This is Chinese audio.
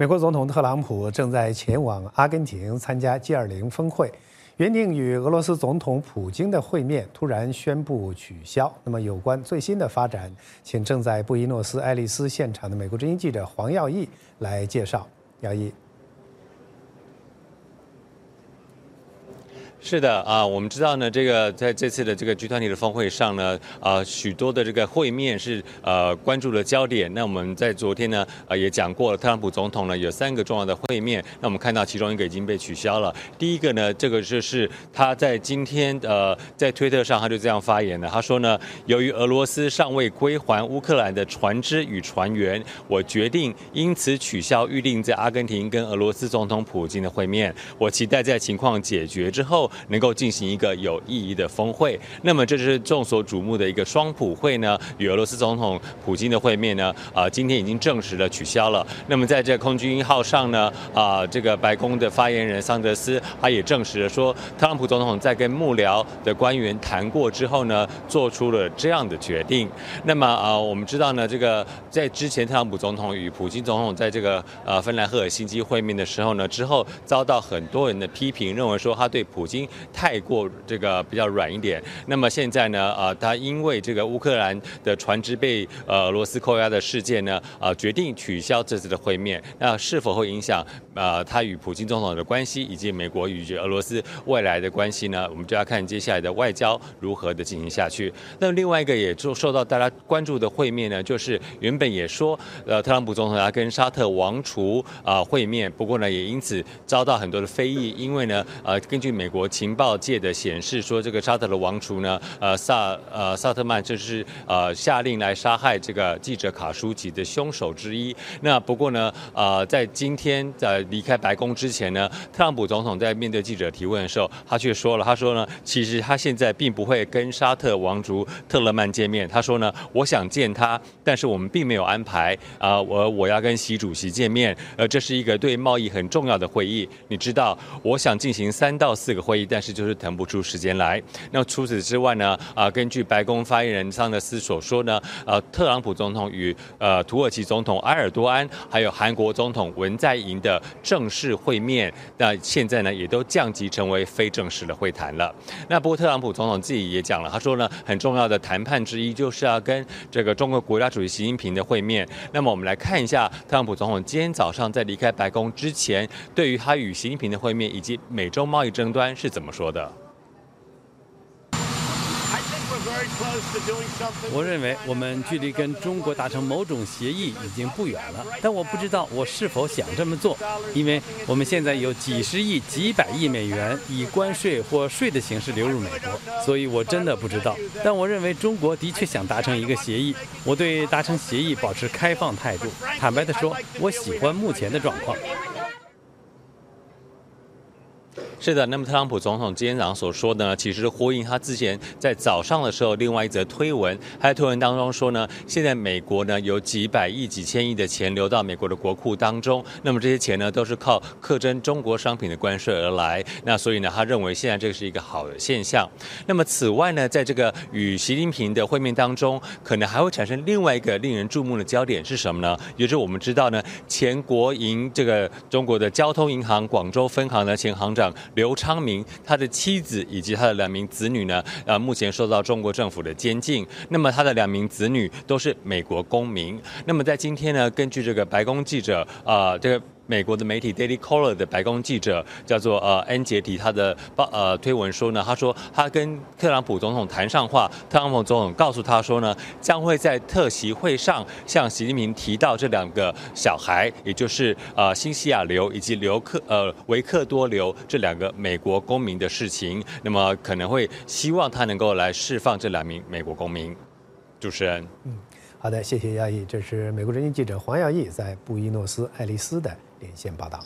美国总统特朗普正在前往阿根廷参加 G20 峰会，原定与俄罗斯总统普京的会面突然宣布取消。那么，有关最新的发展，请正在布宜诺斯艾利斯现场的美国之音记者黄耀毅来介绍。耀义。是的啊，我们知道呢，这个在这次的这个 G 团体的峰会上呢，啊，许多的这个会面是呃关注的焦点。那我们在昨天呢，呃也讲过了，特朗普总统呢有三个重要的会面。那我们看到其中一个已经被取消了。第一个呢，这个就是他在今天呃在推特上他就这样发言的，他说呢，由于俄罗斯尚未归还乌克兰的船只与船员，我决定因此取消预定在阿根廷跟俄罗斯总统普京的会面。我期待在情况解决之后。能够进行一个有意义的峰会，那么这是众所瞩目的一个双普会呢，与俄罗斯总统普京的会面呢，啊，今天已经证实了取消了。那么在这空军一号上呢，啊，这个白宫的发言人桑德斯他也证实了说，特朗普总统在跟幕僚的官员谈过之后呢，做出了这样的决定。那么啊，我们知道呢，这个在之前特朗普总统与普京总统在这个呃芬兰赫尔辛基会面的时候呢，之后遭到很多人的批评，认为说他对普京。太过这个比较软一点，那么现在呢，呃，他因为这个乌克兰的船只被呃俄罗斯扣押的事件呢，呃，决定取消这次的会面，那是否会影响呃他与普京总统的关系，以及美国与俄罗斯未来的关系呢？我们就要看接下来的外交如何的进行下去。那另外一个也就受到大家关注的会面呢，就是原本也说呃特朗普总统要跟沙特王储啊会面，不过呢也因此遭到很多的非议，因为呢呃根据美国。情报界的显示说，这个沙特的王储呢，呃萨呃萨特曼就是呃下令来杀害这个记者卡舒吉的凶手之一。那不过呢，呃在今天在离开白宫之前呢，特朗普总统在面对记者提问的时候，他却说了，他说呢，其实他现在并不会跟沙特王族特勒曼见面。他说呢，我想见他，但是我们并没有安排啊，我我要跟习主席见面，呃，这是一个对贸易很重要的会议。你知道，我想进行三到四个会议。但是就是腾不出时间来。那除此之外呢？啊，根据白宫发言人桑德斯所说呢，呃，特朗普总统与呃土耳其总统埃尔多安，还有韩国总统文在寅的正式会面，那现在呢也都降级成为非正式的会谈了。那不过特朗普总统自己也讲了，他说呢，很重要的谈判之一就是要跟这个中国国家主席习近平的会面。那么我们来看一下特朗普总统今天早上在离开白宫之前，对于他与习近平的会面以及美中贸易争端是怎。么说的？我认为我们距离跟中国达成某种协议已经不远了，但我不知道我是否想这么做，因为我们现在有几十亿、几百亿美元以关税或税的形式流入美国，所以我真的不知道。但我认为中国的确想达成一个协议，我对达成协议保持开放态度。坦白地说，我喜欢目前的状况。是的，那么特朗普总统今天早上所说的呢，其实呼应他之前在早上的时候另外一则推文，他在推文当中说呢，现在美国呢有几百亿、几千亿的钱流到美国的国库当中，那么这些钱呢都是靠课征中国商品的关税而来，那所以呢，他认为现在这是一个好的现象。那么此外呢，在这个与习近平的会面当中，可能还会产生另外一个令人注目的焦点是什么呢？也就是我们知道呢，前国营这个中国的交通银行广州分行的前行长。刘昌明，他的妻子以及他的两名子女呢？呃，目前受到中国政府的监禁。那么他的两名子女都是美国公民。那么在今天呢，根据这个白宫记者啊，这个。美国的媒体 Daily Caller 的白宫记者叫做呃恩杰提，他的报呃推文说呢，他说他跟特朗普总统谈上话，特朗普总统告诉他说呢，将会在特席会上向习近平提到这两个小孩，也就是呃新西亚流以及刘克呃维克多流这两个美国公民的事情，那么可能会希望他能够来释放这两名美国公民。主持人，嗯，好的，谢谢亚裔，这是美国人民记者黄耀义在布宜诺斯艾利斯的。连线报道。